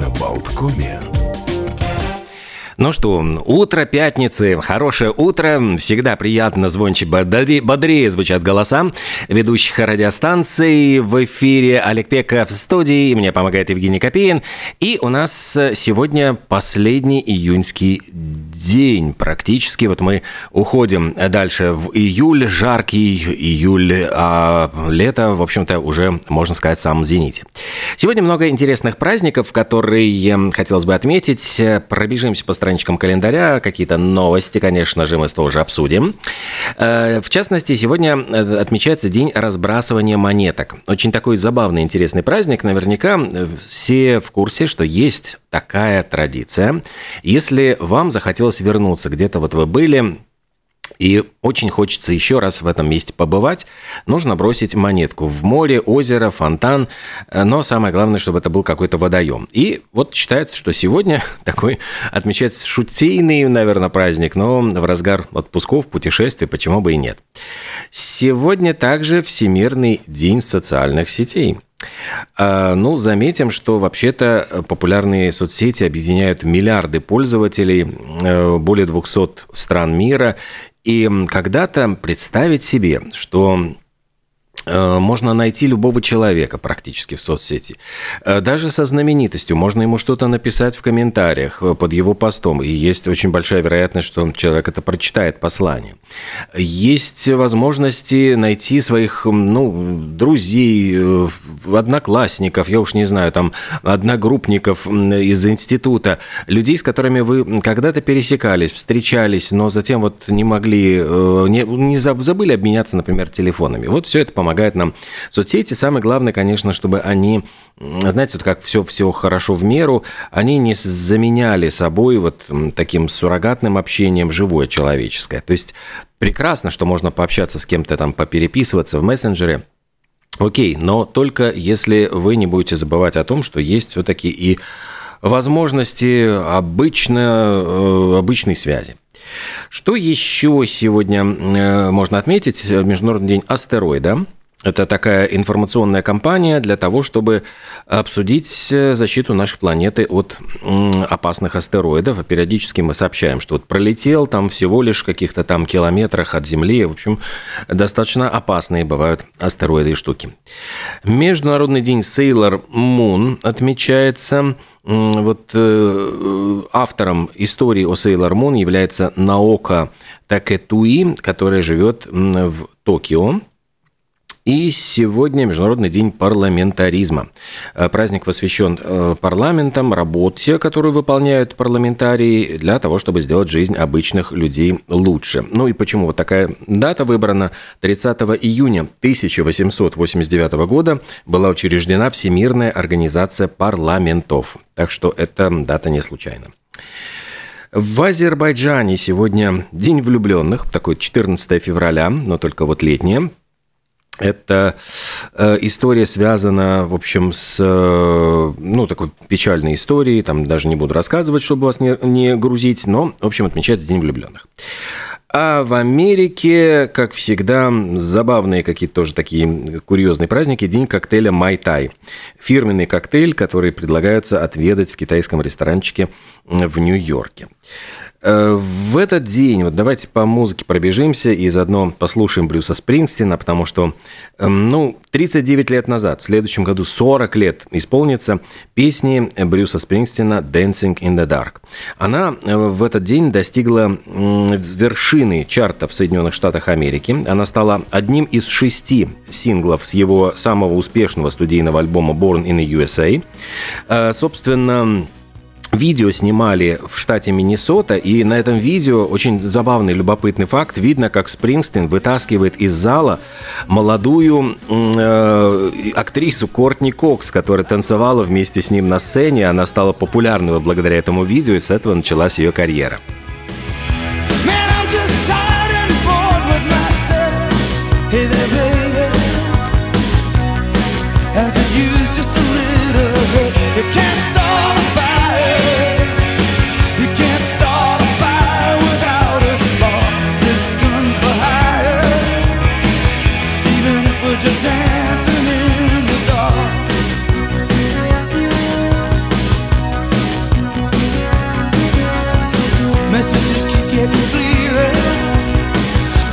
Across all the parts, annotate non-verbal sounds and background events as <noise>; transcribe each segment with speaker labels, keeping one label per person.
Speaker 1: на Болткоме.
Speaker 2: Ну что, утро пятницы, хорошее утро, всегда приятно, звонче, бодрее, бодрее звучат голоса ведущих радиостанций. В эфире Олег Пеков в студии, мне помогает Евгений Копеин. И у нас сегодня последний июньский день практически. Вот мы уходим дальше в июль, жаркий июль, а лето, в общем-то, уже, можно сказать, в самом зените. Сегодня много интересных праздников, которые хотелось бы отметить. Пробежимся по стране страничкам календаря. Какие-то новости, конечно же, мы тоже обсудим. Э, в частности, сегодня э, отмечается День разбрасывания монеток. Очень такой забавный, интересный праздник. Наверняка э, все в курсе, что есть такая традиция. Если вам захотелось вернуться, где-то вот вы были, и очень хочется еще раз в этом месте побывать. Нужно бросить монетку в море, озеро, фонтан, но самое главное, чтобы это был какой-то водоем. И вот считается, что сегодня <laughs> такой отмечается шутейный, наверное, праздник, но в разгар отпусков, путешествий, почему бы и нет. Сегодня также Всемирный день социальных сетей. А, ну, заметим, что вообще-то популярные соцсети объединяют миллиарды пользователей, э, более 200 стран мира, и когда-то представить себе, что можно найти любого человека практически в соцсети. Э, даже со знаменитостью можно ему что-то написать в комментариях э, под его постом, и есть очень большая вероятность, что человек это прочитает послание. Есть возможности найти своих ну, друзей, одноклассников, я уж не знаю, там, одногруппников из института, людей, с которыми вы когда-то пересекались, встречались, но затем вот не могли, не, не забыли обменяться, например, телефонами. Вот все это помогает помогают нам соцсети. Самое главное, конечно, чтобы они, знаете, вот как все, все хорошо в меру, они не заменяли собой вот таким суррогатным общением живое человеческое. То есть прекрасно, что можно пообщаться с кем-то там, попереписываться в мессенджере, Окей, но только если вы не будете забывать о том, что есть все-таки и возможности обычно, э, обычной связи. Что еще сегодня э, можно отметить? Международный день астероида. Это такая информационная кампания для того, чтобы обсудить э, защиту нашей планеты от опасных астероидов. Периодически мы сообщаем, что вот пролетел там всего лишь каких-то там километрах от Земли. В общем, достаточно опасные бывают астероиды и штуки. Международный день Sailor Moon отмечается. Вот э, автором истории о Sailor Moon является Наока Такетуи, которая живет в Токио. И сегодня Международный день парламентаризма. Э, праздник посвящен э, парламентам, работе, которую выполняют парламентарии, для того, чтобы сделать жизнь обычных людей лучше. Ну и почему вот такая дата выбрана? 30 июня 1889 года была учреждена Всемирная организация парламентов. Так что эта дата не случайна. В Азербайджане сегодня День влюбленных, такой 14 февраля, но только вот летнее. Эта э, история связана, в общем, с э, ну, такой печальной историей. Там даже не буду рассказывать, чтобы вас не, не грузить, но, в общем, отмечается День влюбленных. А в Америке, как всегда, забавные какие-то тоже такие курьезные праздники. День коктейля Майтай. Фирменный коктейль, который предлагается отведать в китайском ресторанчике в Нью-Йорке. Э, в этот день, вот давайте по музыке пробежимся и заодно послушаем Брюса Спрингстина, потому что, эм, ну, 39 лет назад, в следующем году 40 лет исполнится песни Брюса Спрингстина «Dancing in the Dark». Она э, в этот день достигла вершины чарта в Соединенных Штатах Америки. Она стала одним из шести синглов с его самого успешного студийного альбома «Born in the USA». Э, собственно, Видео снимали в штате Миннесота, и на этом видео очень забавный, любопытный факт. Видно, как Спрингстин вытаскивает из зала молодую э, актрису Кортни Кокс, которая танцевала вместе с ним на сцене. Она стала популярной благодаря этому видео, и с этого началась ее карьера.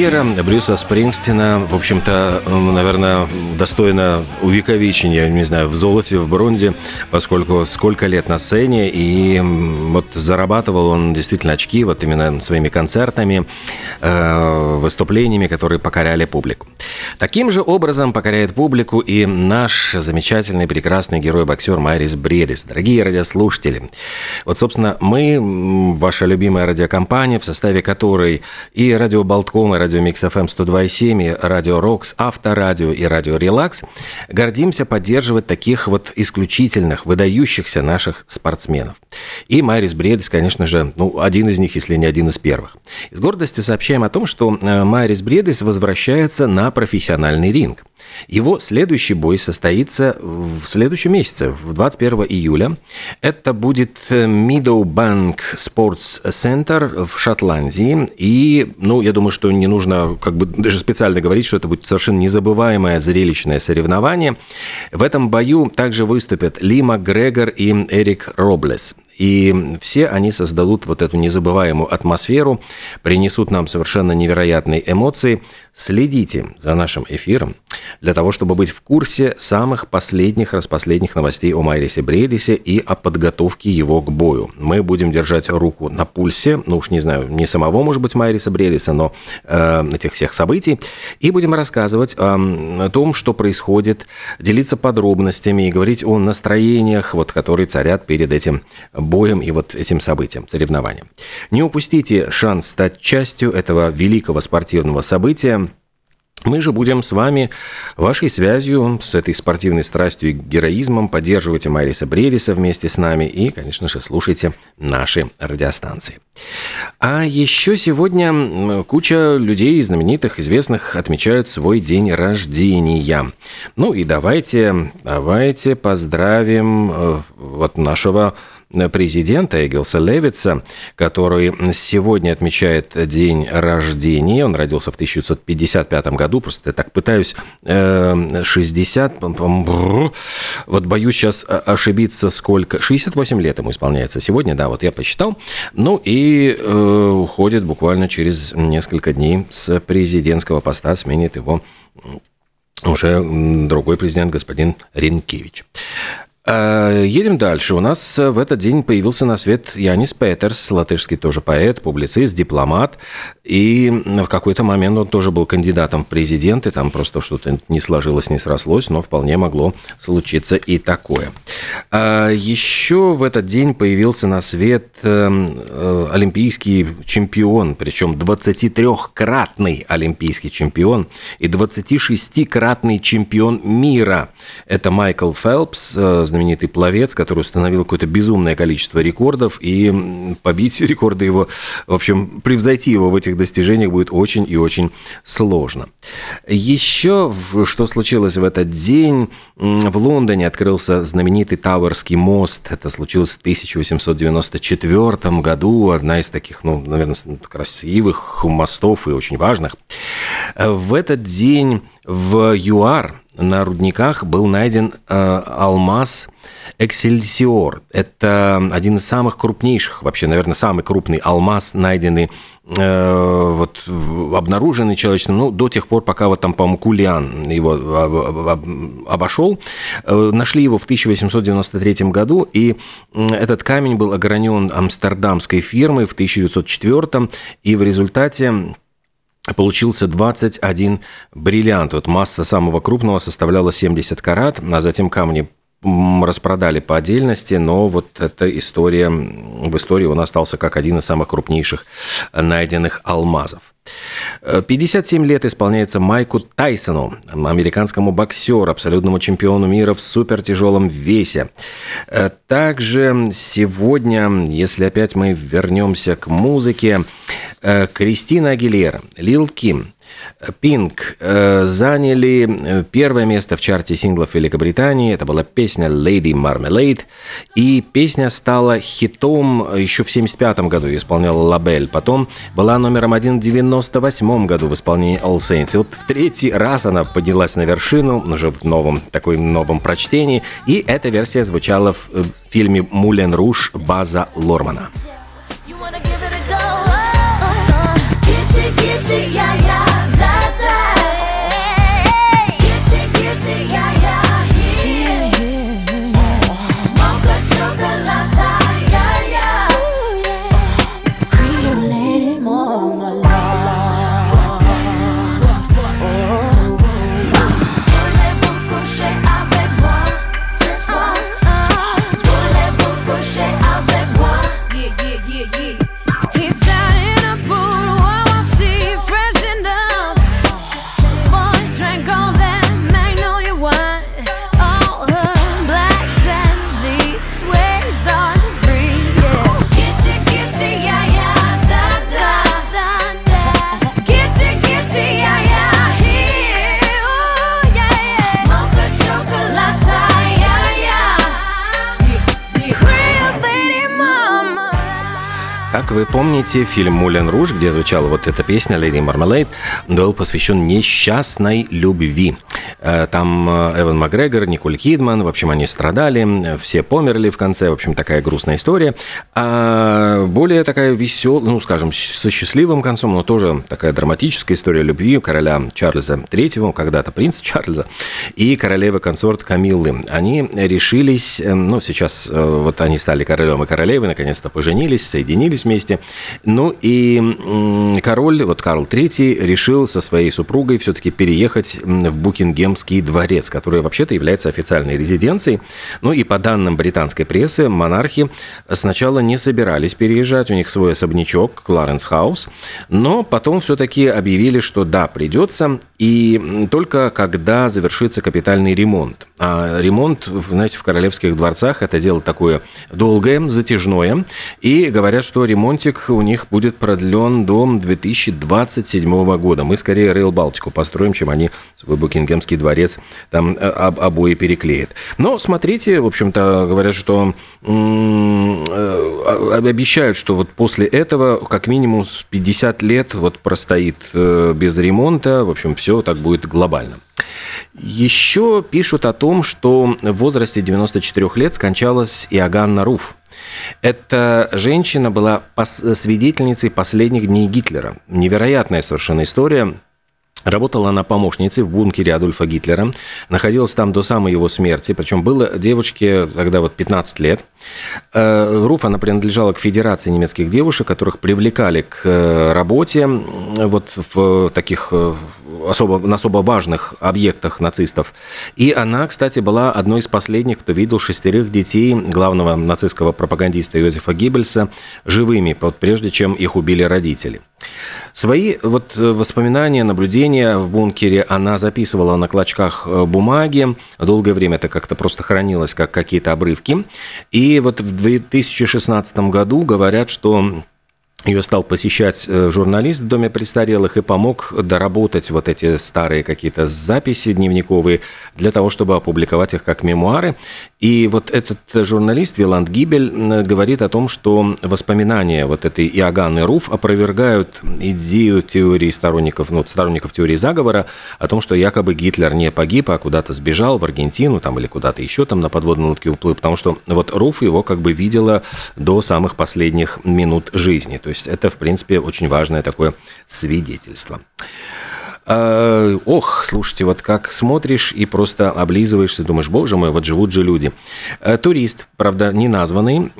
Speaker 2: Карьера Брюса Спрингстина, в общем-то, наверное, достойна увековечения, не знаю, в золоте, в бронзе, поскольку сколько лет на сцене, и вот зарабатывал он действительно очки вот именно своими концертами, э, выступлениями, которые покоряли публику. Таким же образом покоряет публику и наш замечательный, прекрасный герой-боксер Майрис Бредис. Дорогие радиослушатели, вот, собственно, мы, ваша любимая радиокомпания, в составе которой и радио Балтком, и радио Mix FM 102,7, и радио Рокс, Авторадио и радио Релакс, гордимся поддерживать таких вот исключительных, выдающихся наших спортсменов. И Майрис Бредис, конечно же, ну, один из них, если не один из первых. С гордостью сообщаем о том, что э, Майрис Бредис возвращается на профессиональный ринг. Его следующий бой состоится в следующем месяце, в 21 июля. Это будет Meadowbank Sports Center в Шотландии. И, ну, я думаю, что не нужно как бы даже специально говорить, что это будет совершенно незабываемое зрелищное соревнование. В этом бою также выступят Ли Макгрегор и Эрик Роблес. И все они создадут вот эту незабываемую атмосферу, принесут нам совершенно невероятные эмоции. Следите за нашим эфиром для того, чтобы быть в курсе самых последних, распоследних новостей о Майрисе Бредисе и о подготовке его к бою. Мы будем держать руку на пульсе, ну уж не знаю, не самого, может быть, Майриса Бредиса, но э, этих всех событий, и будем рассказывать э, о том, что происходит, делиться подробностями и говорить о настроениях, вот, которые царят перед этим боем и вот этим событием, соревнованием. Не упустите шанс стать частью этого великого спортивного события. Мы же будем с вами вашей связью с этой спортивной страстью и героизмом поддерживайте Майриса Бредиса вместе с нами и, конечно же, слушайте наши радиостанции. А еще сегодня куча людей знаменитых, известных отмечают свой день рождения. Ну и давайте, давайте поздравим э, вот нашего президента Эгилса Левица, который сегодня отмечает день рождения. Он родился в 1955 году. Просто я так пытаюсь 60... Э, вот боюсь сейчас ошибиться, сколько... 68 лет ему исполняется сегодня, да, вот я посчитал. Ну и э, уходит буквально через несколько дней с президентского поста, сменит его уже другой президент, господин Ренкевич. А, едем дальше. У нас в этот день появился на свет Янис Петерс, латышский тоже поэт, публицист, дипломат. И в какой-то момент он тоже был кандидатом в президенты. Там просто что-то не сложилось, не срослось, но вполне могло случиться и такое. А еще в этот день появился на свет эм, э, олимпийский чемпион, причем 23-кратный олимпийский чемпион и 26-кратный чемпион мира. Это Майкл Фелпс, э, знаменитый пловец, который установил какое-то безумное количество рекордов, и побить <laughs> рекорды его, в общем, превзойти его в этих достижениях будет очень и очень сложно. Еще что случилось в этот день? В Лондоне открылся знаменитый Тауэрский мост. Это случилось в 1894 году. Одна из таких, ну, наверное, красивых мостов и очень важных. В этот день в ЮАР на рудниках был найден э, алмаз Эксельсиор. Это один из самых крупнейших, вообще, наверное, самый крупный алмаз, найденный, э, вот, обнаруженный человечеством, ну, до тех пор, пока вот там, по-моему, Кулиан его обошел. Э, нашли его в 1893 году, и этот камень был огранен амстердамской фирмой в 1904 и в результате получился 21 бриллиант. Вот масса самого крупного составляла 70 карат, а затем камни распродали по отдельности, но вот эта история, в истории он остался как один из самых крупнейших найденных алмазов. 57 лет исполняется Майку Тайсону, американскому боксеру, абсолютному чемпиону мира в супертяжелом весе. Также сегодня, если опять мы вернемся к музыке, Кристина Агилера, Лил Ким, Пинк э, заняли э, первое место в чарте синглов Великобритании. Это была песня Lady Marmalade. И песня стала хитом еще в 1975 году. Исполняла Лабель. Потом была номером один в 1998 году в исполнении All Saints. И вот в третий раз она поднялась на вершину, уже в новом, такой новом прочтении. И эта версия звучала в э, фильме «Мулен Руж» База Лормана.
Speaker 1: yeah, yeah.
Speaker 2: Вы помните, фильм «Мулен Руж», где звучала вот эта песня «Леди Мармелейд», был посвящен несчастной любви. Э, там э, Эван Макгрегор, Николь Кидман, в общем, они страдали, все померли в конце, в общем, такая грустная история. А более такая веселая, ну, скажем, со счастливым концом, но тоже такая драматическая история любви короля Чарльза III, когда-то принца Чарльза, и королевы-консорт Камиллы. Они решились, э, ну, сейчас вот они стали королем и королевой, наконец-то поженились, соединились вместе. Ну, и король, вот Карл III, решил со своей супругой все-таки переехать в Букингем Букингемский дворец, который вообще-то является официальной резиденцией. Ну и по данным британской прессы, монархи сначала не собирались переезжать, у них свой особнячок, Кларенс Хаус, но потом все-таки объявили, что да, придется, и только когда завершится капитальный ремонт. А ремонт, знаете, в королевских дворцах это дело такое долгое, затяжное, и говорят, что ремонтик у них будет продлен до 2027 года. Мы скорее Рейл Балтику построим, чем они свой Букингемский дворец там э, об, обои переклеит. Но смотрите, в общем-то, говорят, что э, обещают, что вот после этого как минимум 50 лет вот простоит э, без ремонта, в общем, все так будет глобально. Еще пишут о том, что в возрасте 94 лет скончалась Иоганна Руф. Эта женщина была свидетельницей последних дней Гитлера. Невероятная совершенно история. Работала она помощницей в бункере Адольфа Гитлера, находилась там до самой его смерти, причем было девочке тогда вот 15 лет. Э, Руф, она принадлежала к Федерации немецких девушек, которых привлекали к э, работе вот в таких э, особо, на особо важных объектах нацистов. И она, кстати, была одной из последних, кто видел шестерых детей главного нацистского пропагандиста Йозефа Гиббельса живыми, прежде чем их убили родители. Свои вот воспоминания, наблюдения в бункере она записывала на клочках э, бумаги. Долгое время это как-то просто хранилось, как какие-то обрывки. И вот в 2016 году говорят, что ее стал посещать э, журналист в Доме престарелых и помог доработать вот эти старые какие-то записи дневниковые для того, чтобы опубликовать их как мемуары. И вот этот журналист Виланд Гибель говорит о том, что воспоминания вот этой Иоганны Руф опровергают идею теории сторонников, ну, сторонников теории заговора о том, что якобы Гитлер не погиб, а куда-то сбежал в Аргентину там или куда-то еще там на подводной лодке уплыл, потому что вот Руф его как бы видела до самых последних минут жизни. То есть это, в принципе, очень важное такое свидетельство. А, ох, слушайте, вот как смотришь и просто облизываешься, думаешь, боже мой, вот живут же люди. А, турист, правда, не названный,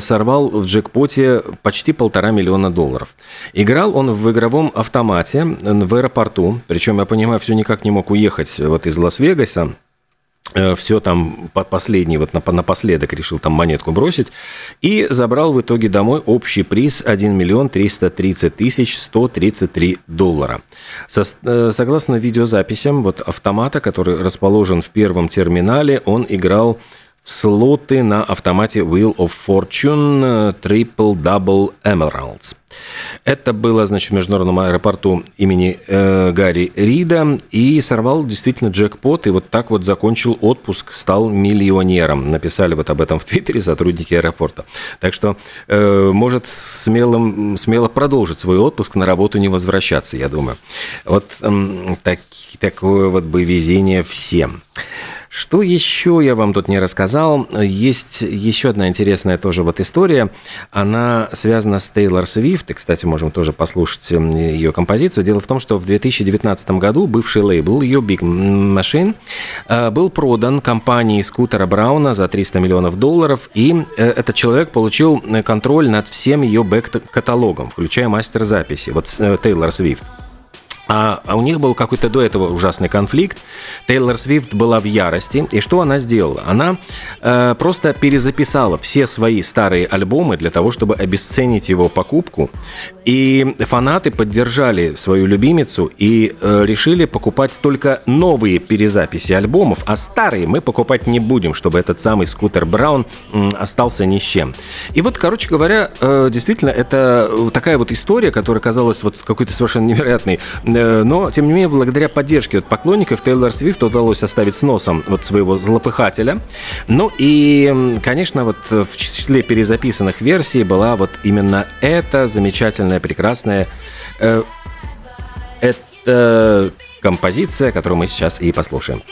Speaker 2: сорвал в джекпоте почти полтора миллиона долларов. Играл он в игровом автомате в аэропорту, причем, я понимаю, все никак не мог уехать вот из Лас-Вегаса, Э, все там последний, вот напоследок решил там монетку бросить, и забрал в итоге домой общий приз 1 миллион 330 тысяч 133 доллара. Со, э, согласно видеозаписям вот автомата, который расположен в первом терминале, он играл слоты на автомате Wheel of Fortune Triple Double Emeralds. Это было, значит, в международном аэропорту имени э, Гарри Рида, и сорвал действительно джекпот, и вот так вот закончил отпуск, стал миллионером. Написали вот об этом в Твиттере сотрудники аэропорта. Так что э, может смело, смело продолжить свой отпуск, на работу не возвращаться, я думаю. Вот э, так, такое вот бы везение всем. Что еще я вам тут не рассказал? Есть еще одна интересная тоже вот история. Она связана с Тейлор Свифт. И, кстати, можем тоже послушать ее композицию. Дело в том, что в 2019 году бывший лейбл ее Big Machine э, был продан компании Скутера Брауна за 300 миллионов долларов. И э, этот человек получил контроль над всем ее бэк-каталогом, включая мастер записи. Вот э, Тейлор Свифт. А, а у них был какой-то до этого ужасный конфликт. Тейлор Свифт была в ярости. И что она сделала? Она э, просто перезаписала все свои старые альбомы для того, чтобы обесценить его покупку. И фанаты поддержали свою любимицу и э, решили покупать только новые перезаписи альбомов, а старые мы покупать не будем, чтобы этот самый Скутер Браун э, остался ни с чем. И вот, короче говоря, э, действительно, это такая вот история, которая казалась вот какой-то совершенно невероятной Э, но, тем не менее, благодаря поддержке от поклонников Тейлор Свифт удалось оставить с носом вот своего злопыхателя. Ну и, конечно, вот в числе перезаписанных версий была вот именно эта замечательная, прекрасная э, это композиция, которую мы сейчас и послушаем.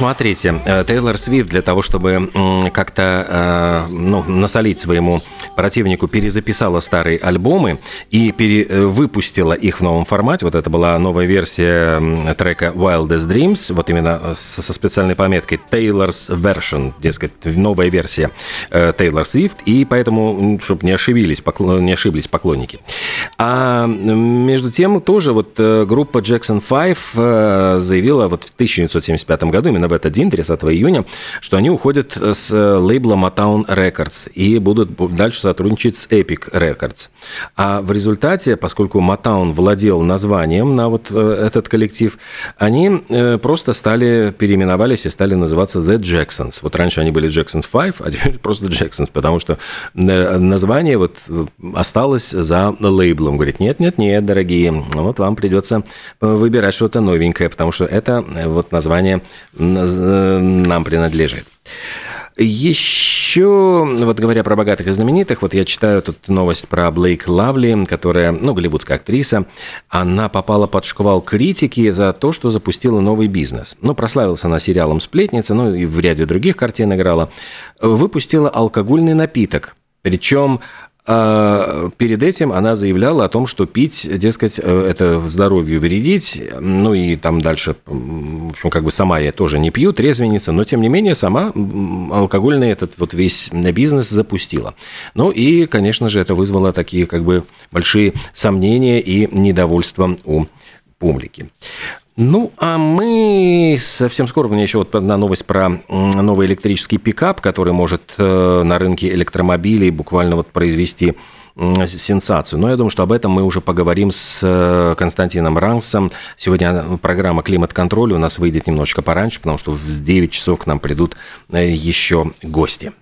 Speaker 2: Смотрите, э, Тейлор Свифт для того, чтобы как-то э, ну, насолить своему противнику, перезаписала старые альбомы и э, выпустила их в новом формате. Вот это была новая версия трека Wildest Dreams, вот именно со специальной пометкой Taylor's Version, дескать, новая версия Тейлор Свифт, и поэтому, чтобы не ошиблись, не ошиблись поклонники. А между тем тоже вот группа Jackson 5 заявила вот в 1975 году, именно в этот день, 30 июня, что они уходят с лейбла Motown Records и будут дальше сотрудничать с Epic Records. А в результате, поскольку Motown владел названием на вот э, этот коллектив, они э, просто стали, переименовались и стали называться The Jacksons. Вот раньше они были Jacksons 5, а теперь <laughs> просто Jacksons, потому что э, название вот осталось за лейблом. Говорит, нет-нет-нет, дорогие, вот вам придется выбирать что-то новенькое, потому что это вот название нам принадлежит. Еще, вот говоря про богатых и знаменитых, вот я читаю тут новость про Блейк Лавли, которая, ну, голливудская актриса, она попала под шквал критики за то, что запустила новый бизнес. Ну, прославилась она сериалом «Сплетница», ну, и в ряде других картин играла. Выпустила алкогольный напиток, причем а перед этим она заявляла о том, что пить, дескать, э, это здоровью вредить. Ну и там дальше, в общем, как бы сама я тоже не пью, трезвенница, но тем не менее сама алкогольный этот вот весь бизнес запустила. Ну и, конечно же, это вызвало такие как бы большие сомнения и недовольство у публики. Ну, а мы совсем скоро, у меня еще вот одна новость про новый электрический пикап, который может э, на рынке электромобилей буквально вот произвести сенсацию. Но я думаю, что об этом мы уже поговорим с э, Константином Рансом. Сегодня программа «Климат-контроль» у нас выйдет немножечко пораньше, потому что в 9 часов к нам придут э, еще гости.